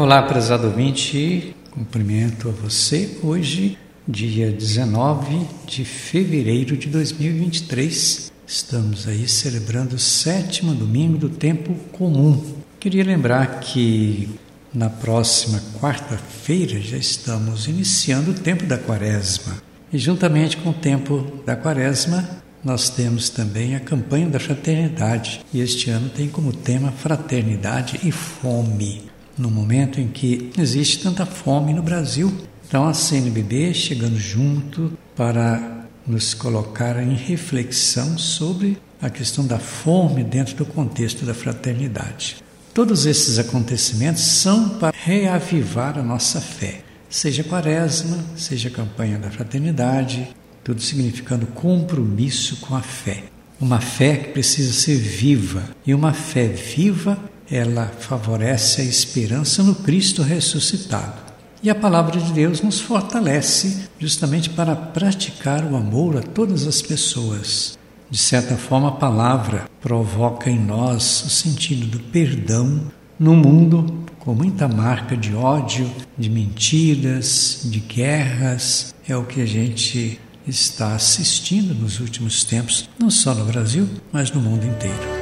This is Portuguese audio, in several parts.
Olá, prezado ouvinte, cumprimento a você hoje, dia 19 de fevereiro de 2023. Estamos aí celebrando o sétimo domingo do tempo comum. Queria lembrar que na próxima quarta-feira já estamos iniciando o tempo da quaresma. E juntamente com o tempo da quaresma, nós temos também a campanha da fraternidade. E este ano tem como tema fraternidade e fome no momento em que existe tanta fome no Brasil. Então a CNBB chegando junto para nos colocar em reflexão sobre a questão da fome dentro do contexto da fraternidade. Todos esses acontecimentos são para reavivar a nossa fé, seja quaresma, seja campanha da fraternidade, tudo significando compromisso com a fé. Uma fé que precisa ser viva, e uma fé viva ela favorece a esperança no Cristo ressuscitado. E a palavra de Deus nos fortalece justamente para praticar o amor a todas as pessoas. De certa forma, a palavra provoca em nós o sentido do perdão no mundo com muita marca de ódio, de mentiras, de guerras. É o que a gente está assistindo nos últimos tempos, não só no Brasil, mas no mundo inteiro.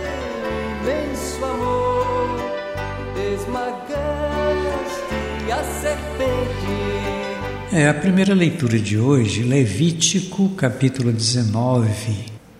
É a primeira leitura de hoje, Levítico, capítulo 19,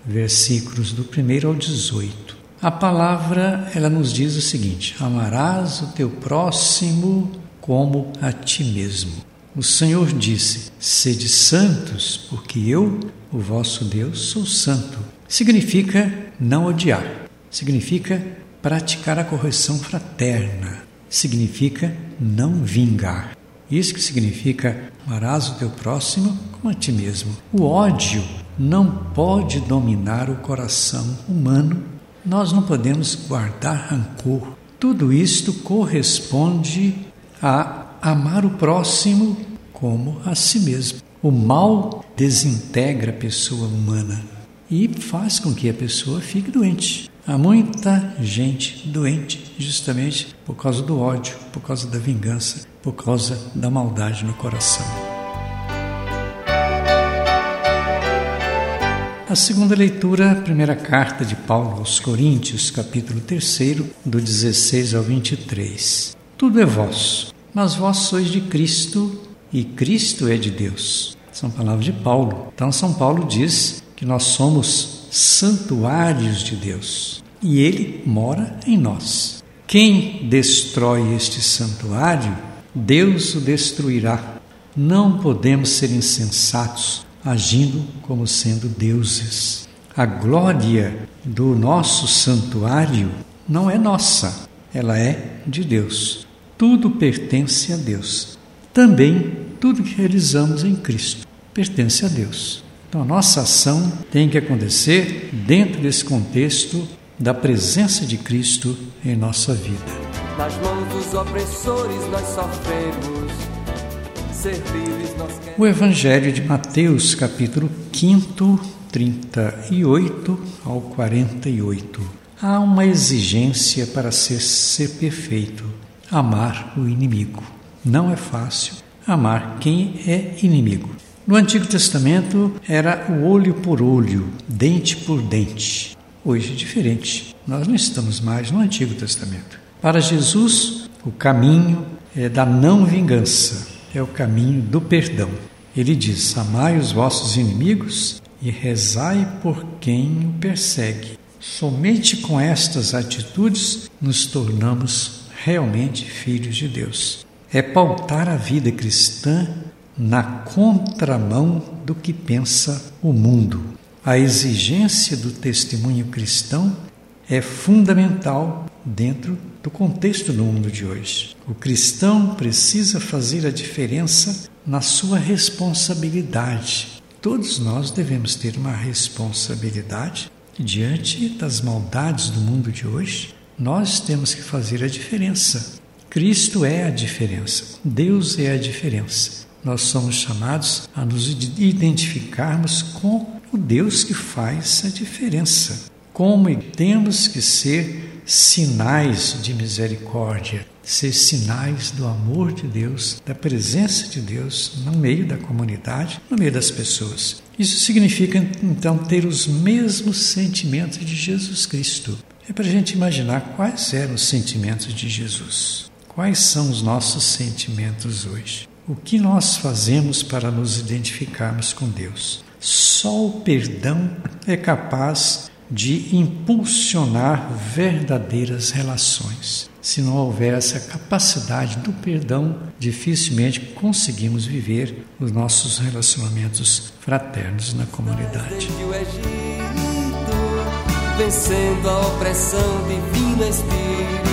versículos do 1 ao 18. A palavra, ela nos diz o seguinte: Amarás o teu próximo como a ti mesmo. O Senhor disse: Sede santos, porque eu, o vosso Deus, sou santo. Significa não odiar, significa praticar a correção fraterna, significa não vingar. Isso que significa amarás o teu próximo como a ti mesmo. O ódio não pode dominar o coração humano. Nós não podemos guardar rancor. Tudo isto corresponde a amar o próximo como a si mesmo. O mal desintegra a pessoa humana e faz com que a pessoa fique doente. Há muita gente doente justamente por causa do ódio, por causa da vingança, por causa da maldade no coração. A segunda leitura, a primeira carta de Paulo aos Coríntios, capítulo 3, do 16 ao 23. Tudo é vosso, mas vós sois de Cristo e Cristo é de Deus. São palavras de Paulo. Então, São Paulo diz que nós somos santuários de Deus e Ele mora em nós. Quem destrói este santuário, Deus o destruirá. Não podemos ser insensatos, agindo como sendo deuses. A glória do nosso santuário não é nossa, ela é de Deus. Tudo pertence a Deus. Também tudo que realizamos em Cristo pertence a Deus. Então, a nossa ação tem que acontecer dentro desse contexto da presença de Cristo em nossa vida. Nas mãos dos opressores nós sofremos, nós queremos. O Evangelho de Mateus, capítulo 5, 38 ao 48. Há uma exigência para ser, ser perfeito: amar o inimigo. Não é fácil amar quem é inimigo. No Antigo Testamento era o olho por olho, dente por dente. Hoje é diferente. Nós não estamos mais no Antigo Testamento. Para Jesus, o caminho é da não vingança, é o caminho do perdão. Ele diz: Amai os vossos inimigos e rezai por quem o persegue. Somente com estas atitudes nos tornamos realmente filhos de Deus. É pautar a vida cristã na contramão do que pensa o mundo. A exigência do testemunho cristão é fundamental dentro do contexto do mundo de hoje. O cristão precisa fazer a diferença na sua responsabilidade. Todos nós devemos ter uma responsabilidade diante das maldades do mundo de hoje. Nós temos que fazer a diferença. Cristo é a diferença. Deus é a diferença nós somos chamados a nos identificarmos com o Deus que faz a diferença, como temos que ser sinais de misericórdia, ser sinais do amor de Deus, da presença de Deus no meio da comunidade, no meio das pessoas. Isso significa então ter os mesmos sentimentos de Jesus Cristo. É para a gente imaginar quais eram os sentimentos de Jesus. Quais são os nossos sentimentos hoje? O que nós fazemos para nos identificarmos com Deus? Só o perdão é capaz de impulsionar verdadeiras relações. Se não houver essa capacidade do perdão, dificilmente conseguimos viver os nossos relacionamentos fraternos na comunidade. Vencendo a opressão divina Espírito.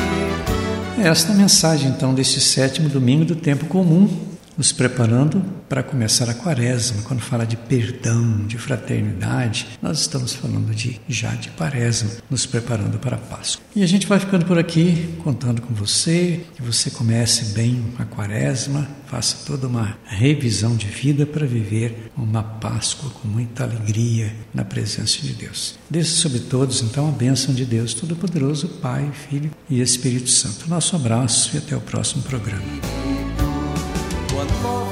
Esta mensagem, então, deste sétimo domingo do tempo comum, nos preparando para começar a quaresma. Quando fala de perdão, de fraternidade, nós estamos falando de já de quaresma, nos preparando para a Páscoa. E a gente vai ficando por aqui, contando com você, que você comece bem a quaresma, faça toda uma revisão de vida para viver uma Páscoa com muita alegria na presença de Deus. Desça sobre todos, então, a bênção de Deus Todo-Poderoso, Pai, Filho e Espírito Santo. Nosso abraço e até o próximo programa. one more.